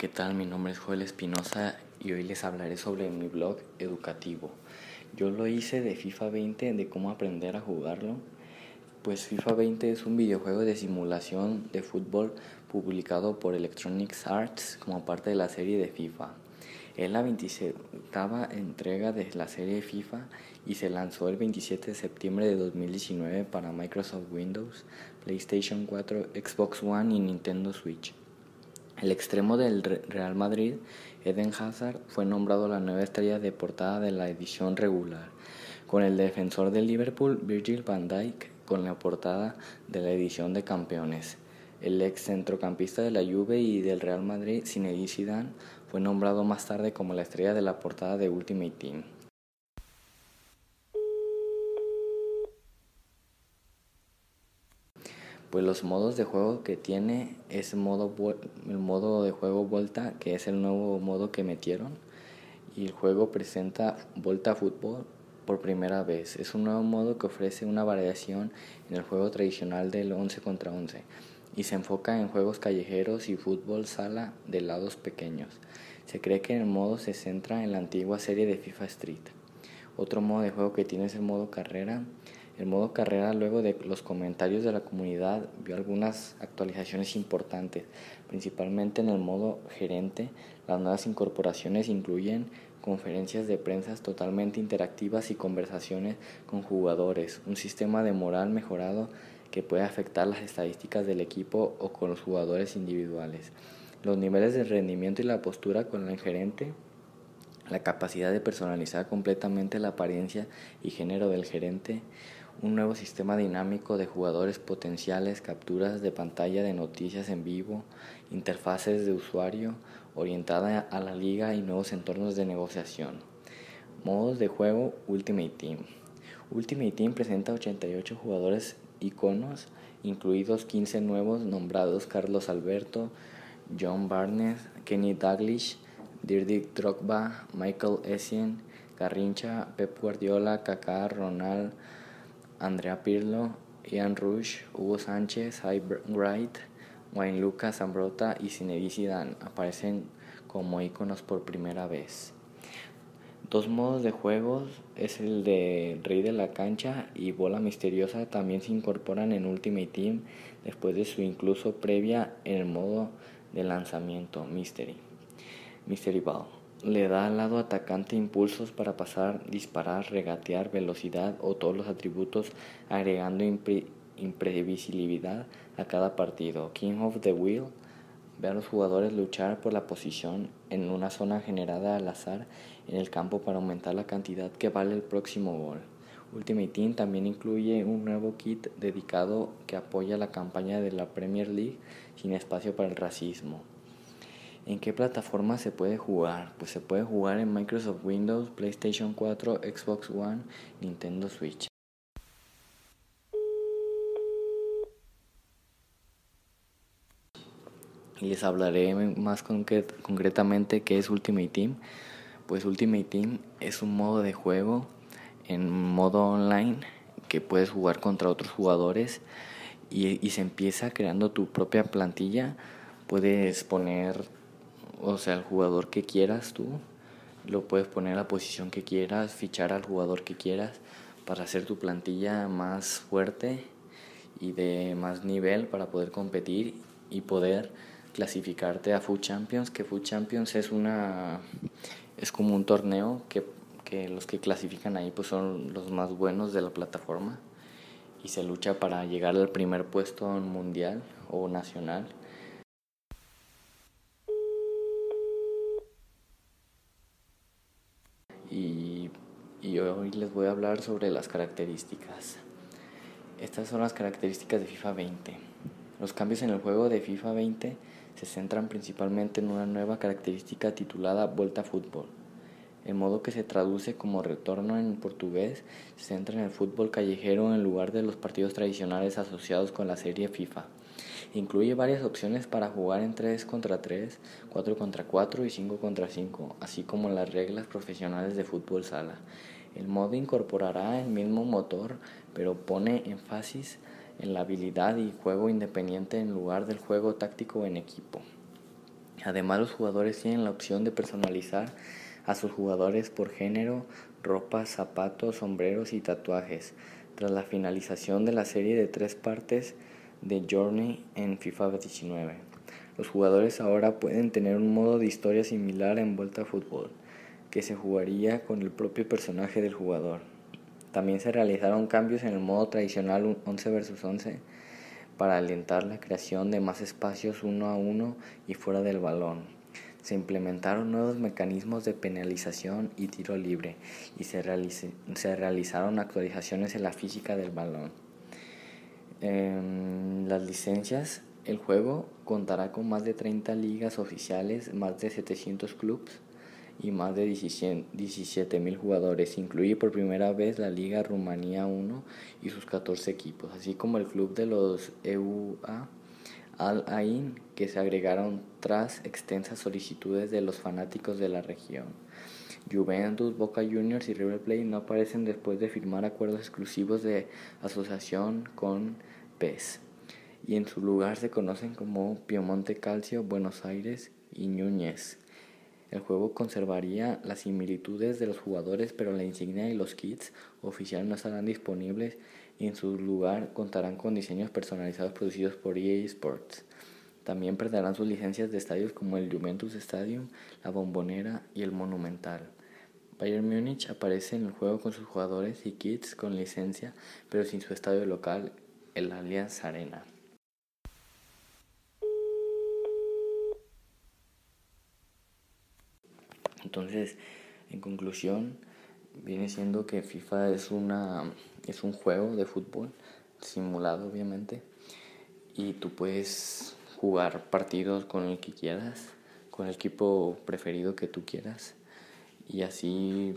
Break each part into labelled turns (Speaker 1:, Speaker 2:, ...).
Speaker 1: ¿qué tal? Mi nombre es Joel Espinosa y hoy les hablaré sobre mi blog educativo. Yo lo hice de FIFA 20, de cómo aprender a jugarlo. Pues FIFA 20 es un videojuego de simulación de fútbol publicado por Electronic Arts como parte de la serie de FIFA. Es la 27 entrega de la serie FIFA y se lanzó el 27 de septiembre de 2019 para Microsoft Windows, PlayStation 4, Xbox One y Nintendo Switch. El extremo del Real Madrid, Eden Hazard, fue nombrado la nueva estrella de portada de la edición regular, con el defensor del Liverpool, Virgil van Dijk, con la portada de la edición de campeones. El ex centrocampista de la Juve y del Real Madrid, Zinedine Zidane, fue nombrado más tarde como la estrella de la portada de Ultimate Team. Pues los modos de juego que tiene es modo, el modo de juego Volta, que es el nuevo modo que metieron. Y el juego presenta Volta Fútbol por primera vez. Es un nuevo modo que ofrece una variación en el juego tradicional del 11 contra 11 y se enfoca en juegos callejeros y fútbol sala de lados pequeños. Se cree que el modo se centra en la antigua serie de FIFA Street. Otro modo de juego que tiene es el modo carrera el modo carrera, luego de los comentarios de la comunidad, vio algunas actualizaciones importantes, principalmente en el modo gerente. Las nuevas incorporaciones incluyen conferencias de prensa totalmente interactivas y conversaciones con jugadores, un sistema de moral mejorado que puede afectar las estadísticas del equipo o con los jugadores individuales, los niveles de rendimiento y la postura con el gerente, la capacidad de personalizar completamente la apariencia y género del gerente, un nuevo sistema dinámico de jugadores potenciales, capturas de pantalla de noticias en vivo, interfaces de usuario orientada a la liga y nuevos entornos de negociación. Modos de juego Ultimate Team. Ultimate Team presenta 88 jugadores iconos, incluidos 15 nuevos nombrados Carlos Alberto, John Barnes, Kenny Dalglish, Dirk Drogba, Michael Essien, Garrincha, Pep Guardiola, Kaká, Ronald, Andrea Pirlo, Ian Rush, Hugo Sánchez, Hy Wright, Wayne Lucas, Zambrota y Zinedine Zidane aparecen como iconos por primera vez. Dos modos de juego es el de Rey de la Cancha y Bola Misteriosa también se incorporan en Ultimate Team después de su incluso previa en el modo de lanzamiento Mystery. Mystery Ball le da al lado atacante impulsos para pasar, disparar, regatear, velocidad o todos los atributos, agregando imprevisibilidad a cada partido. King of the Wheel ve a los jugadores luchar por la posición en una zona generada al azar en el campo para aumentar la cantidad que vale el próximo gol. Ultimate Team también incluye un nuevo kit dedicado que apoya la campaña de la Premier League sin espacio para el racismo. ¿En qué plataforma se puede jugar? Pues se puede jugar en Microsoft Windows, PlayStation 4, Xbox One, Nintendo Switch. Y les hablaré más concretamente qué es Ultimate Team. Pues Ultimate Team es un modo de juego en modo online que puedes jugar contra otros jugadores y, y se empieza creando tu propia plantilla. Puedes poner o sea, el jugador que quieras tú, lo puedes poner a la posición que quieras, fichar al jugador que quieras para hacer tu plantilla más fuerte y de más nivel para poder competir y poder clasificarte a Food Champions, que Food Champions es una es como un torneo que, que los que clasifican ahí pues son los más buenos de la plataforma y se lucha para llegar al primer puesto mundial o nacional y, hoy les voy a hablar sobre las características. Estas son las características de FIFA 20. Los cambios en el juego de FIFA 20 se centran principalmente en una nueva característica titulada Volta Fútbol. El modo que se traduce como retorno en portugués se centra en el fútbol callejero en lugar de los partidos tradicionales asociados con la serie FIFA. Incluye varias opciones para jugar en 3 contra 3, 4 contra 4 y 5 contra 5, así como las reglas profesionales de fútbol sala. El modo incorporará el mismo motor, pero pone énfasis en la habilidad y juego independiente en lugar del juego táctico en equipo. Además los jugadores tienen la opción de personalizar a sus jugadores por género, ropa, zapatos, sombreros y tatuajes. Tras la finalización de la serie de tres partes de Journey en FIFA 19, los jugadores ahora pueden tener un modo de historia similar en Vuelta a Fútbol, que se jugaría con el propio personaje del jugador. También se realizaron cambios en el modo tradicional 11 vs 11 para alentar la creación de más espacios uno a uno y fuera del balón. Se implementaron nuevos mecanismos de penalización y tiro libre y se, se realizaron actualizaciones en la física del balón. En las licencias, el juego contará con más de 30 ligas oficiales, más de 700 clubes y más de 17.000 jugadores. Incluye por primera vez la Liga Rumanía 1 y sus 14 equipos, así como el club de los EUA Al Ain que se agregaron tras extensas solicitudes de los fanáticos de la región. Juventus, Boca Juniors y River Plate no aparecen después de firmar acuerdos exclusivos de asociación con PES y en su lugar se conocen como Piemonte Calcio, Buenos Aires y Núñez. El juego conservaría las similitudes de los jugadores, pero la insignia y los kits oficiales no estarán disponibles y en su lugar contarán con diseños personalizados producidos por EA Sports. También perderán sus licencias de estadios como el Juventus Stadium, la Bombonera y el Monumental. Bayern Múnich aparece en el juego con sus jugadores y kits con licencia, pero sin su estadio local, el Allianz Arena. Entonces, en conclusión, viene siendo que FIFA es una es un juego de fútbol simulado obviamente y tú puedes jugar partidos con el que quieras, con el equipo preferido que tú quieras y así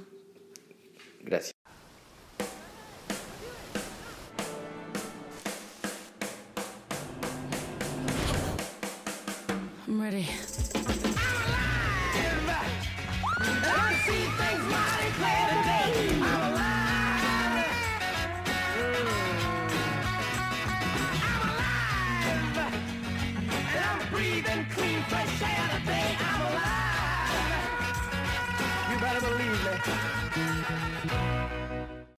Speaker 1: gracias.
Speaker 2: Thank you.